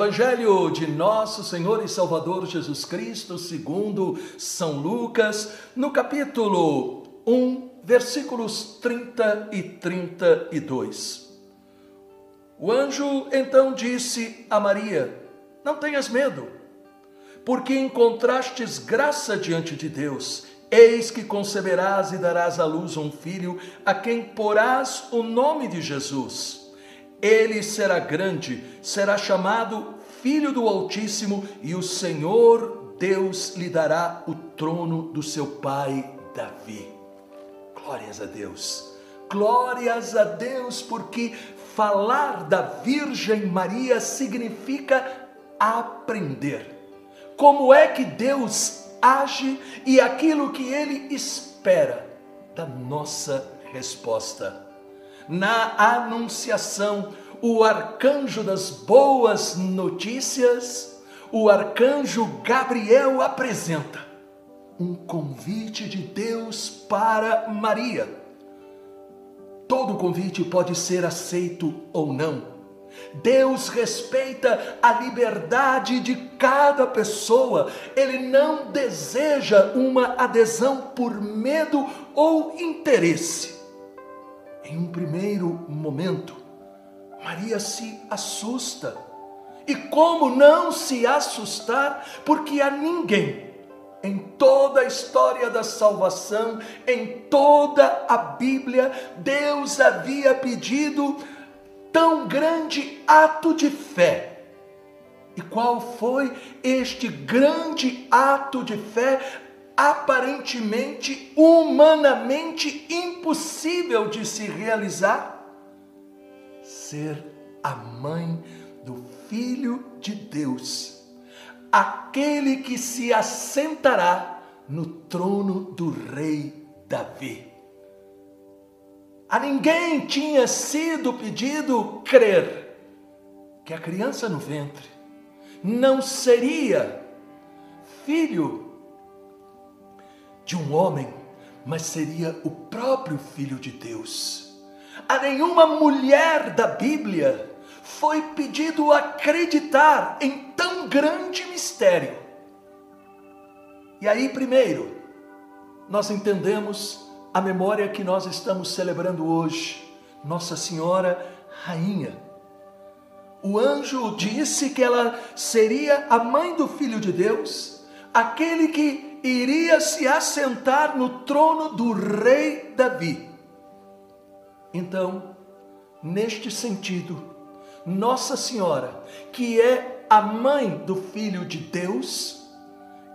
Evangelho de Nosso Senhor e Salvador Jesus Cristo, segundo São Lucas, no capítulo 1, versículos 30 e 32. O anjo então disse a Maria: Não tenhas medo, porque encontrastes graça diante de Deus. Eis que conceberás e darás à luz um filho, a quem porás o nome de Jesus ele será grande, será chamado Filho do Altíssimo, e o Senhor Deus lhe dará o trono do seu pai Davi. Glórias a Deus. Glórias a Deus, porque falar da Virgem Maria significa aprender. Como é que Deus age e aquilo que ele espera da nossa resposta na Anunciação, o arcanjo das boas notícias, o arcanjo Gabriel apresenta um convite de Deus para Maria. Todo convite pode ser aceito ou não. Deus respeita a liberdade de cada pessoa. Ele não deseja uma adesão por medo ou interesse. Em um primeiro momento, Maria se assusta. E como não se assustar? Porque a ninguém, em toda a história da salvação, em toda a Bíblia, Deus havia pedido tão grande ato de fé. E qual foi este grande ato de fé aparentemente, humanamente impossível de se realizar? Ser a mãe do Filho de Deus, aquele que se assentará no trono do Rei Davi. A ninguém tinha sido pedido crer que a criança no ventre não seria filho de um homem, mas seria o próprio Filho de Deus. A nenhuma mulher da Bíblia foi pedido acreditar em tão grande mistério. E aí, primeiro, nós entendemos a memória que nós estamos celebrando hoje, Nossa Senhora Rainha. O anjo disse que ela seria a mãe do Filho de Deus, aquele que iria se assentar no trono do rei Davi. Então, neste sentido, Nossa Senhora, que é a mãe do Filho de Deus,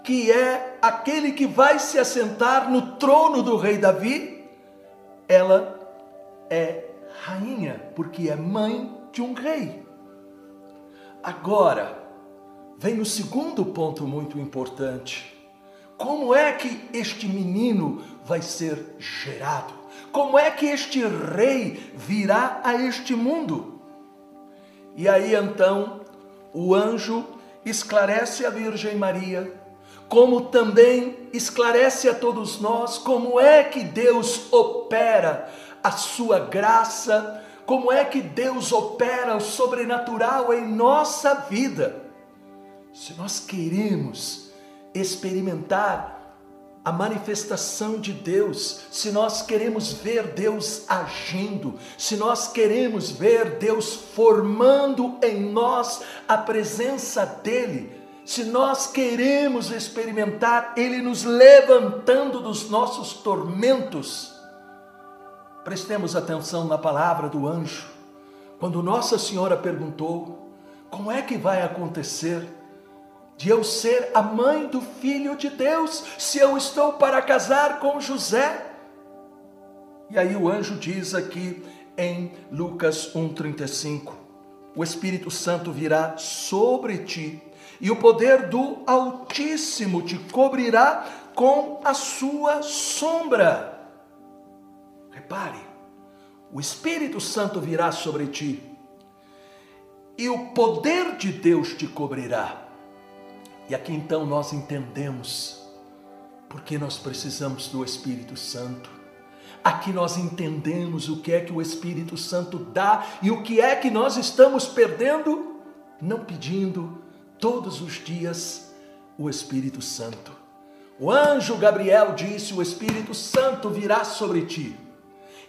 que é aquele que vai se assentar no trono do rei Davi, ela é rainha, porque é mãe de um rei. Agora, vem o segundo ponto muito importante como é que este menino vai ser gerado? Como é que este rei virá a este mundo? E aí então o anjo esclarece a Virgem Maria, como também esclarece a todos nós como é que Deus opera a sua graça, como é que Deus opera o sobrenatural em nossa vida. Se nós queremos experimentar a manifestação de Deus, se nós queremos ver Deus agindo, se nós queremos ver Deus formando em nós a presença dEle, se nós queremos experimentar Ele nos levantando dos nossos tormentos, prestemos atenção na palavra do anjo, quando Nossa Senhora perguntou: como é que vai acontecer? De eu ser a mãe do filho de Deus, se eu estou para casar com José. E aí o anjo diz aqui em Lucas 1:35, o Espírito Santo virá sobre ti, e o poder do Altíssimo te cobrirá com a sua sombra. Repare, o Espírito Santo virá sobre ti, e o poder de Deus te cobrirá. E aqui então nós entendemos porque nós precisamos do Espírito Santo. Aqui nós entendemos o que é que o Espírito Santo dá e o que é que nós estamos perdendo não pedindo todos os dias o Espírito Santo. O anjo Gabriel disse: O Espírito Santo virá sobre ti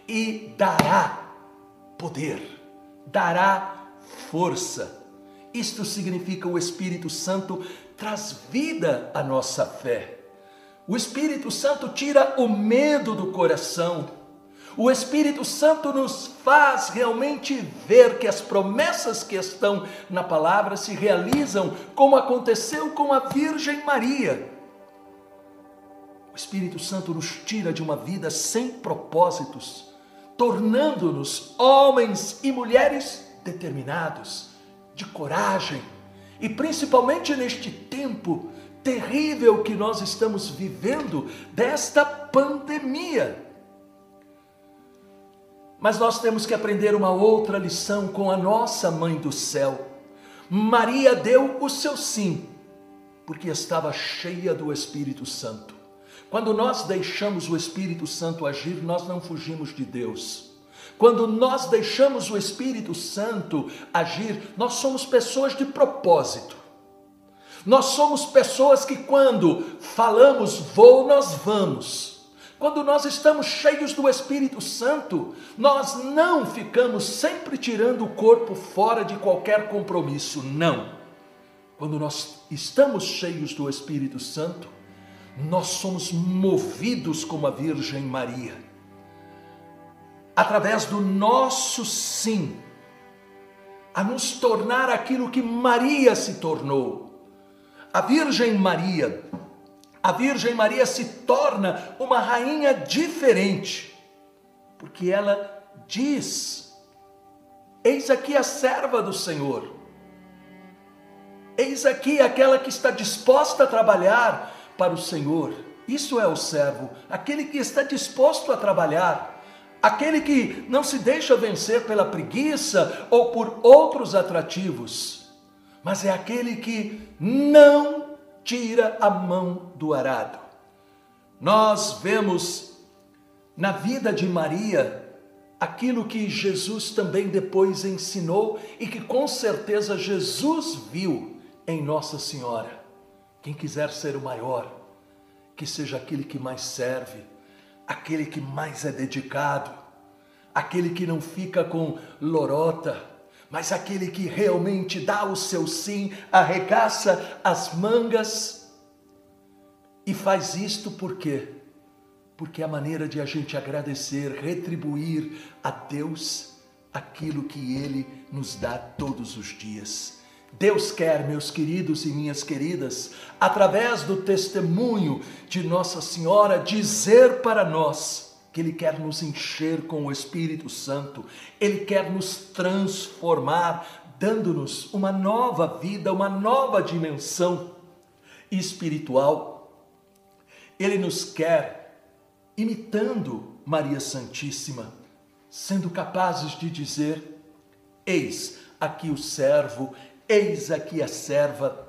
e dará poder, dará força. Isto significa o Espírito Santo traz vida à nossa fé. O Espírito Santo tira o medo do coração. O Espírito Santo nos faz realmente ver que as promessas que estão na palavra se realizam, como aconteceu com a Virgem Maria. O Espírito Santo nos tira de uma vida sem propósitos, tornando-nos homens e mulheres determinados, de coragem, e principalmente neste tempo terrível que nós estamos vivendo desta pandemia. Mas nós temos que aprender uma outra lição com a nossa mãe do céu. Maria deu o seu sim, porque estava cheia do Espírito Santo. Quando nós deixamos o Espírito Santo agir, nós não fugimos de Deus. Quando nós deixamos o Espírito Santo agir, nós somos pessoas de propósito. Nós somos pessoas que, quando falamos vou, nós vamos. Quando nós estamos cheios do Espírito Santo, nós não ficamos sempre tirando o corpo fora de qualquer compromisso, não. Quando nós estamos cheios do Espírito Santo, nós somos movidos como a Virgem Maria. Através do nosso sim, a nos tornar aquilo que Maria se tornou. A Virgem Maria a Virgem Maria se torna uma rainha diferente, porque ela diz: Eis aqui a serva do Senhor, eis aqui aquela que está disposta a trabalhar para o Senhor. Isso é o servo, aquele que está disposto a trabalhar, aquele que não se deixa vencer pela preguiça ou por outros atrativos, mas é aquele que não tira a mão do arado. Nós vemos na vida de Maria aquilo que Jesus também depois ensinou e que com certeza Jesus viu em Nossa Senhora. Quem quiser ser o maior, que seja aquele que mais serve, aquele que mais é dedicado, aquele que não fica com lorota, mas aquele que realmente dá o seu sim, arregaça as mangas e faz isto por quê? Porque é a maneira de a gente agradecer, retribuir a Deus aquilo que Ele nos dá todos os dias. Deus quer, meus queridos e minhas queridas, através do testemunho de Nossa Senhora, dizer para nós que Ele quer nos encher com o Espírito Santo, Ele quer nos transformar, dando-nos uma nova vida, uma nova dimensão espiritual. Ele nos quer imitando Maria Santíssima, sendo capazes de dizer: Eis aqui o servo, eis aqui a serva.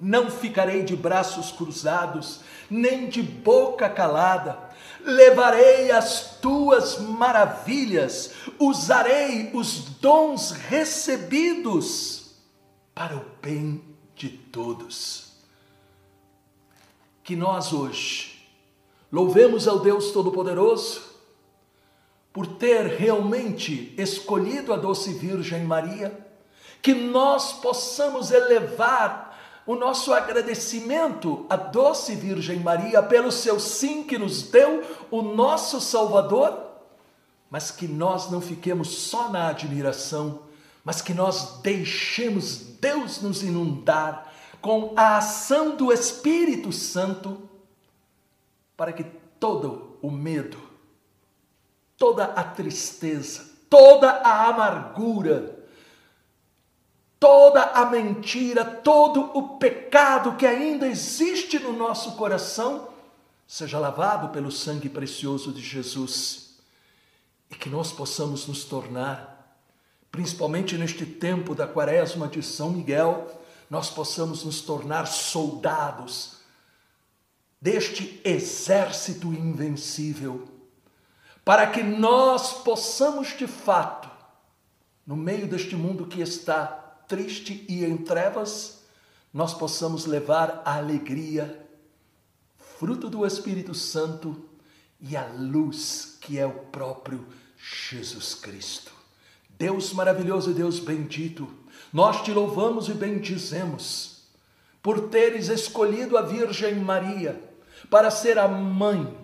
Não ficarei de braços cruzados, nem de boca calada levarei as tuas maravilhas, usarei os dons recebidos para o bem de todos. Que nós hoje louvemos ao Deus Todo-Poderoso por ter realmente escolhido a doce Virgem Maria, que nós possamos elevar o nosso agradecimento à doce Virgem Maria pelo seu sim que nos deu o nosso Salvador, mas que nós não fiquemos só na admiração, mas que nós deixemos Deus nos inundar com a ação do Espírito Santo, para que todo o medo, toda a tristeza, toda a amargura, toda a mentira, todo o pecado que ainda existe no nosso coração, seja lavado pelo sangue precioso de Jesus. E que nós possamos nos tornar, principalmente neste tempo da quaresma de São Miguel, nós possamos nos tornar soldados deste exército invencível, para que nós possamos de fato, no meio deste mundo que está triste e em trevas, nós possamos levar a alegria, fruto do Espírito Santo e a luz que é o próprio Jesus Cristo. Deus maravilhoso e Deus bendito, nós te louvamos e bendizemos por teres escolhido a Virgem Maria para ser a mãe,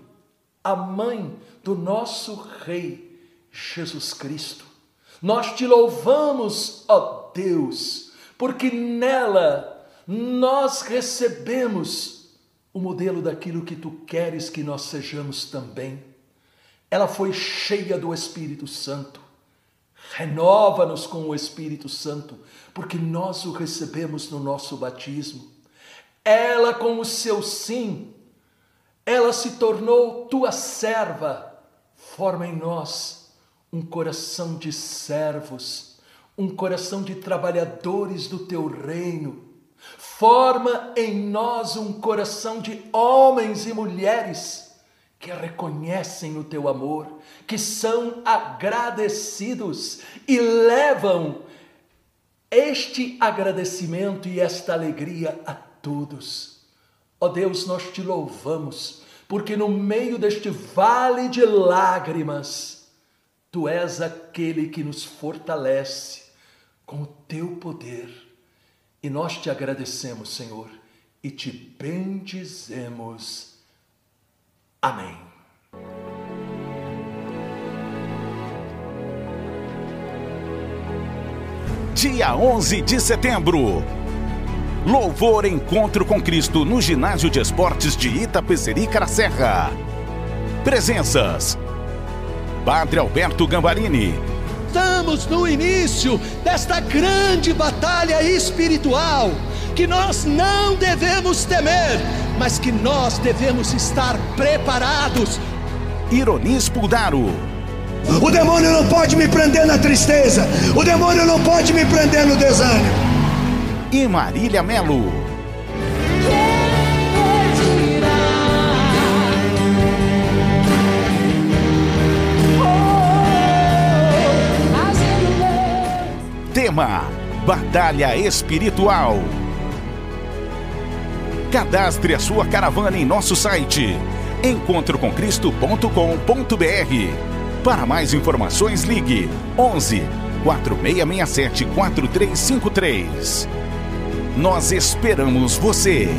a mãe do nosso Rei Jesus Cristo. Nós te louvamos, ó Deus, porque nela nós recebemos o modelo daquilo que tu queres que nós sejamos também. Ela foi cheia do Espírito Santo. Renova-nos com o Espírito Santo, porque nós o recebemos no nosso batismo. Ela, com o seu sim, ela se tornou tua serva. Forma em nós um coração de servos, um coração de trabalhadores do teu reino. Forma em nós um coração de homens e mulheres que reconhecem o teu amor, que são agradecidos e levam este agradecimento e esta alegria a todos. Ó Deus, nós te louvamos, porque no meio deste vale de lágrimas, tu és aquele que nos fortalece com o teu poder. E nós te agradecemos, Senhor, e te bendizemos. Amém. Dia 11 de setembro Louvor Encontro com Cristo no Ginásio de Esportes de Itapeceri Serra. Presenças: Padre Alberto Gambarini. Estamos no início desta grande batalha espiritual que nós não devemos temer, mas que nós devemos estar preparados. Ironis Puldaro. O demônio não pode me prender na tristeza, o demônio não pode me prender no desânimo e Marília Melo. Tema: Batalha Espiritual. Cadastre a sua caravana em nosso site encontrocomcristo.com.br. Para mais informações, ligue 11 4667 4353. Nós esperamos você!